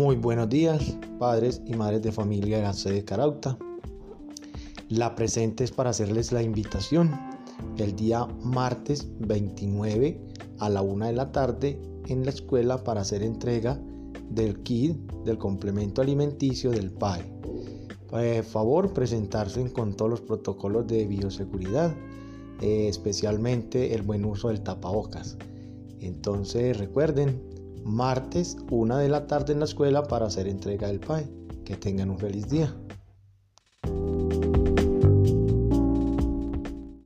Muy buenos días, padres y madres de familia de la sede de Carauta. La presente es para hacerles la invitación el día martes 29 a la una de la tarde en la escuela para hacer entrega del kit del complemento alimenticio del PAE. Por favor, presentarse con todos los protocolos de bioseguridad, eh, especialmente el buen uso del tapabocas. Entonces recuerden, martes, una de la tarde en la escuela para hacer entrega del PAE. Que tengan un feliz día.